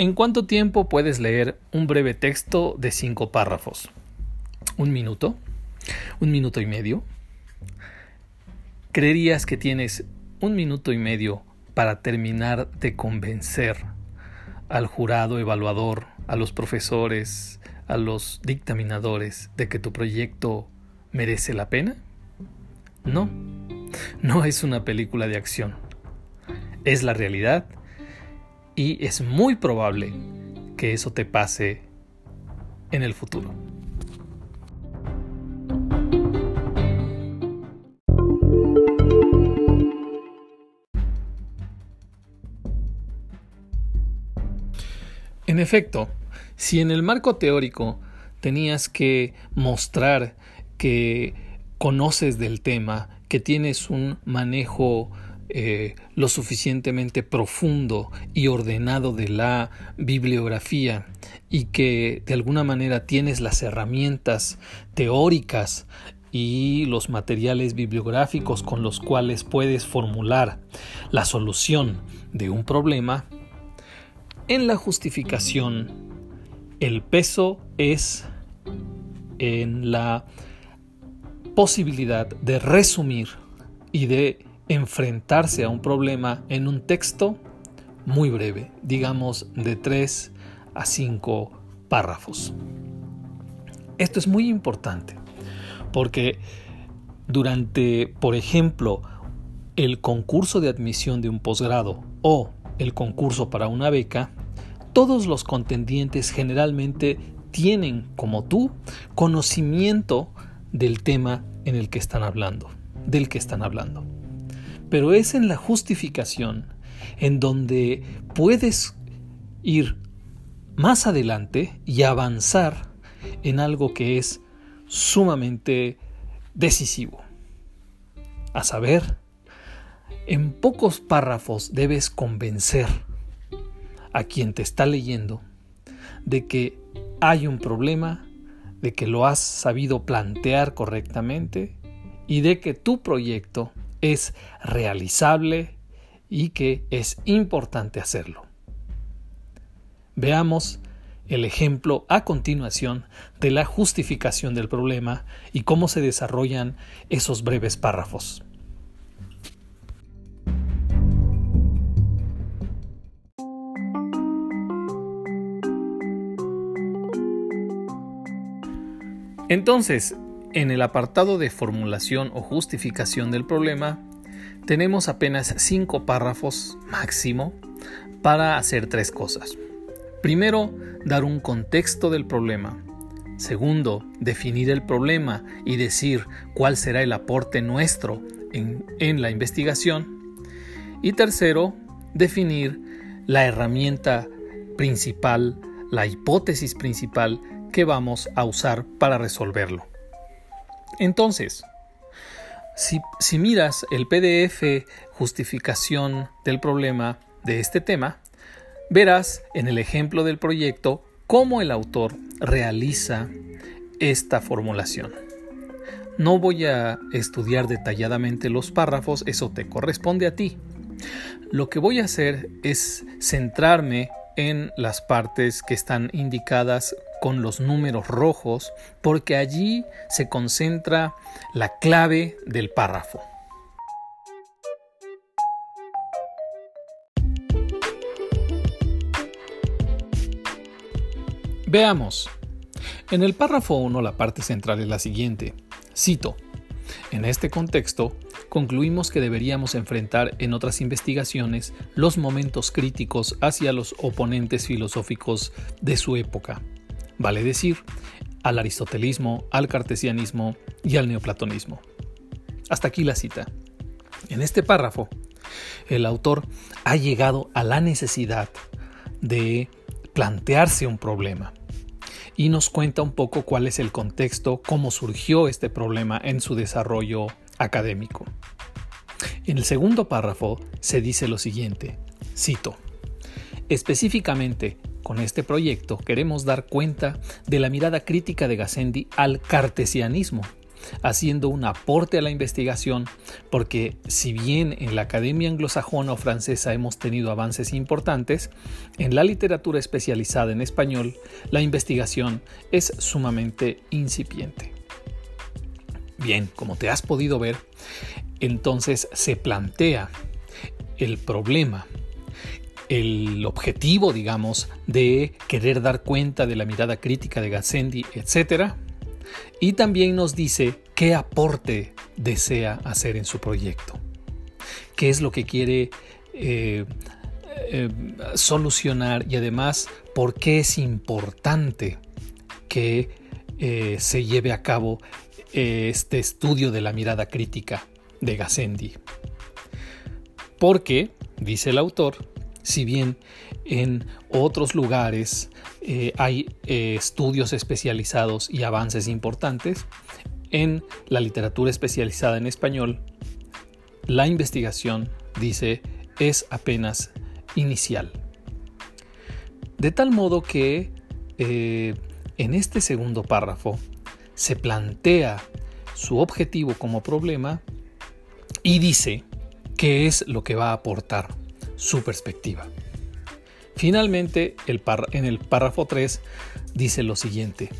¿En cuánto tiempo puedes leer un breve texto de cinco párrafos? ¿Un minuto? ¿Un minuto y medio? ¿Creerías que tienes un minuto y medio para terminar de convencer al jurado evaluador, a los profesores, a los dictaminadores de que tu proyecto merece la pena? No, no es una película de acción. Es la realidad y es muy probable que eso te pase en el futuro. En efecto, si en el marco teórico tenías que mostrar que conoces del tema, que tienes un manejo eh, lo suficientemente profundo y ordenado de la bibliografía y que de alguna manera tienes las herramientas teóricas y los materiales bibliográficos con los cuales puedes formular la solución de un problema, en la justificación el peso es en la posibilidad de resumir y de enfrentarse a un problema en un texto muy breve, digamos de 3 a 5 párrafos. Esto es muy importante porque durante, por ejemplo, el concurso de admisión de un posgrado o el concurso para una beca, todos los contendientes generalmente tienen, como tú, conocimiento del tema en el que están hablando, del que están hablando pero es en la justificación en donde puedes ir más adelante y avanzar en algo que es sumamente decisivo. A saber, en pocos párrafos debes convencer a quien te está leyendo de que hay un problema, de que lo has sabido plantear correctamente y de que tu proyecto es realizable y que es importante hacerlo. Veamos el ejemplo a continuación de la justificación del problema y cómo se desarrollan esos breves párrafos. Entonces, en el apartado de formulación o justificación del problema, tenemos apenas cinco párrafos máximo para hacer tres cosas. Primero, dar un contexto del problema. Segundo, definir el problema y decir cuál será el aporte nuestro en, en la investigación. Y tercero, definir la herramienta principal, la hipótesis principal que vamos a usar para resolverlo. Entonces, si, miras el PDF justificación del problema de este tema, verás en el ejemplo del proyecto cómo el autor realiza esta formulación. No voy a estudiar detalladamente los párrafos, eso te corresponde a ti. Lo que voy a hacer es centrarme en las partes que están indicadas con los números rojos porque allí se concentra la clave del párrafo. Veamos. En el párrafo 1 la parte central es la siguiente. Cito. En este contexto, concluimos que deberíamos enfrentar en otras investigaciones los momentos críticos hacia los oponentes filosóficos de su época, vale decir, al aristotelismo, al cartesianismo y al neoplatonismo. Hasta aquí la cita. En este párrafo, el autor ha llegado a la necesidad de plantearse un problema y nos cuenta un poco cuál es el contexto, cómo surgió este problema en su desarrollo académico. En el segundo párrafo se dice lo siguiente, cito, específicamente con este proyecto queremos dar cuenta de la mirada crítica de Gassendi al cartesianismo, haciendo un aporte a la investigación, porque si bien en la Academia Anglosajona o Francesa hemos tenido avances importantes, en la literatura especializada en español, la investigación es sumamente incipiente. Bien, como te has podido ver, entonces se plantea el problema el objetivo, digamos, de querer dar cuenta de la mirada crítica de Gassendi, etc. Y también nos dice qué aporte desea hacer en su proyecto, qué es lo que quiere eh, eh, solucionar y además por qué es importante que eh, se lleve a cabo este estudio de la mirada crítica de Gassendi. Porque, dice el autor, si bien en otros lugares eh, hay eh, estudios especializados y avances importantes, en la literatura especializada en español, la investigación, dice, es apenas inicial. De tal modo que eh, en este segundo párrafo se plantea su objetivo como problema y dice qué es lo que va a aportar su perspectiva. Finalmente, en el párrafo 3 dice lo siguiente,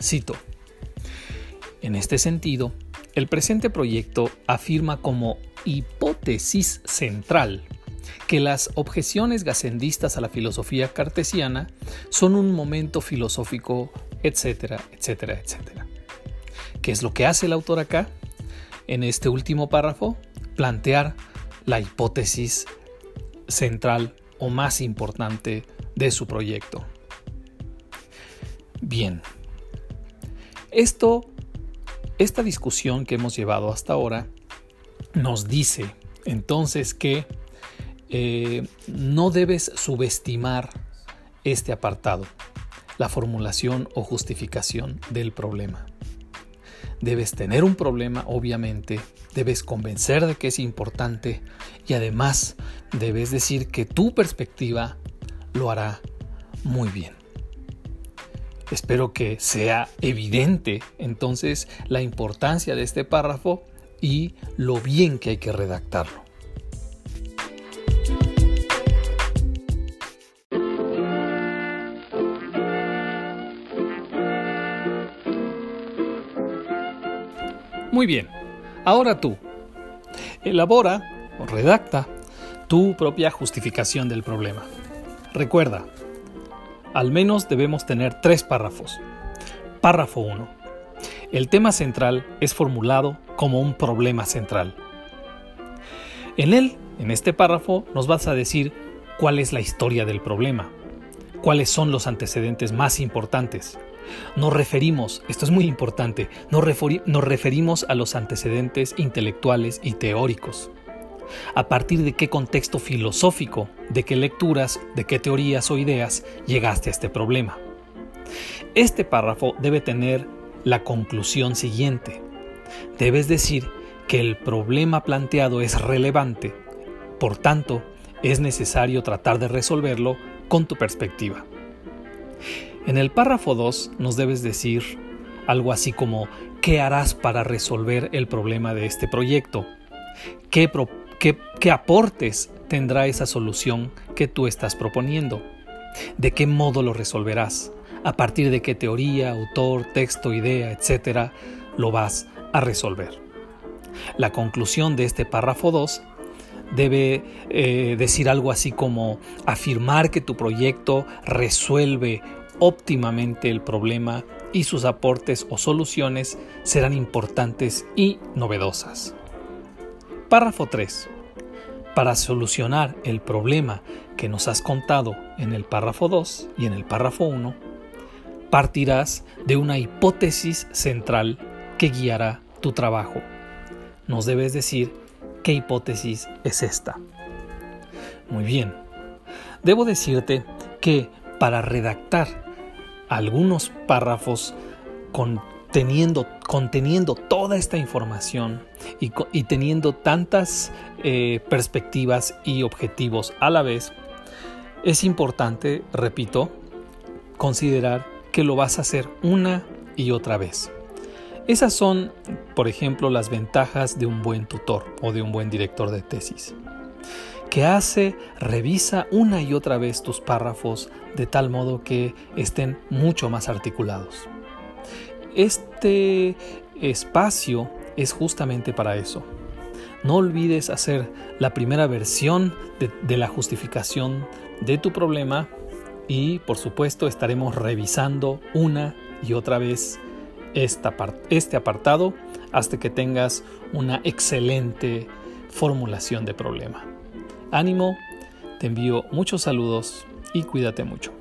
cito, En este sentido, el presente proyecto afirma como hipótesis central que las objeciones gacendistas a la filosofía cartesiana son un momento filosófico, etcétera, etcétera, etcétera. ¿Qué es lo que hace el autor acá? En este último párrafo, plantear la hipótesis central o más importante de su proyecto. Bien, esto, esta discusión que hemos llevado hasta ahora nos dice entonces que eh, no debes subestimar este apartado, la formulación o justificación del problema. Debes tener un problema, obviamente, debes convencer de que es importante y además debes decir que tu perspectiva lo hará muy bien. Espero que sea evidente entonces la importancia de este párrafo y lo bien que hay que redactarlo. Muy bien, ahora tú, elabora redacta tu propia justificación del problema. Recuerda, al menos debemos tener tres párrafos. Párrafo 1. El tema central es formulado como un problema central. En él, en este párrafo, nos vas a decir cuál es la historia del problema, cuáles son los antecedentes más importantes, nos referimos, esto es muy importante, nos, referimos a los antecedentes intelectuales y teóricos. ¿A partir de qué contexto filosófico, de qué lecturas, de qué teorías o ideas llegaste a este problema? Este párrafo debe tener la conclusión siguiente. Debes decir que el problema planteado es relevante, por tanto, es necesario tratar de resolverlo con tu perspectiva. En el párrafo 2 nos debes decir algo así como ¿qué harás para resolver el problema de este proyecto? ¿Qué, qué aportes tendrá esa solución que tú estás proponiendo? ¿De qué modo lo resolverás? ¿A partir de qué teoría, autor, texto, idea, etcétera, lo vas a resolver? La conclusión de este párrafo 2 debe eh, decir algo así como afirmar que tu proyecto resuelve óptimamente el problema y sus aportes o soluciones serán importantes y novedosas. Párrafo 3. Para solucionar el problema que nos has contado en el párrafo 2 y en el párrafo 1, partirás de una hipótesis central que guiará tu trabajo. Nos debes decir qué hipótesis es esta. Muy bien. Debo decirte que para redactar algunos párrafos conteniendo, conteniendo toda esta información y, teniendo tantas eh, perspectivas y objetivos a la vez, es importante, repito, considerar que lo vas a hacer una y otra vez. Esas son, por ejemplo, las ventajas de un buen tutor o de un buen director de tesis. que hace? Revisa una y otra vez tus párrafos de tal modo que estén mucho más articulados. Este espacio es justamente para eso. No olvides hacer la primera versión de, la justificación de tu problema y por supuesto estaremos revisando una y otra vez este apartado hasta que tengas una excelente formulación de problema. Ánimo, te envío muchos saludos y cuídate mucho.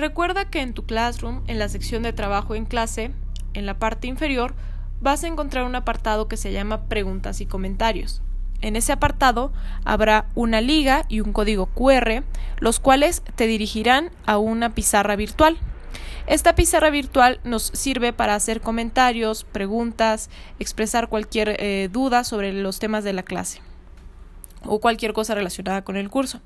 Recuerda que en tu Classroom, en la sección de trabajo en clase, en la parte inferior, vas a encontrar un apartado que se llama Preguntas y Comentarios. En ese apartado habrá una liga y un código QR, los cuales te dirigirán a una pizarra virtual. Esta pizarra virtual nos sirve para hacer comentarios, preguntas, expresar cualquier eh, duda sobre los temas de la clase o cualquier cosa relacionada con el curso.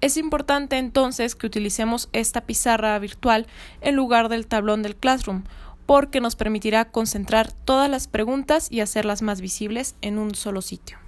Es importante entonces que utilicemos esta pizarra virtual en lugar del tablón del Classroom, porque nos permitirá concentrar todas las preguntas y hacerlas más visibles en un solo sitio.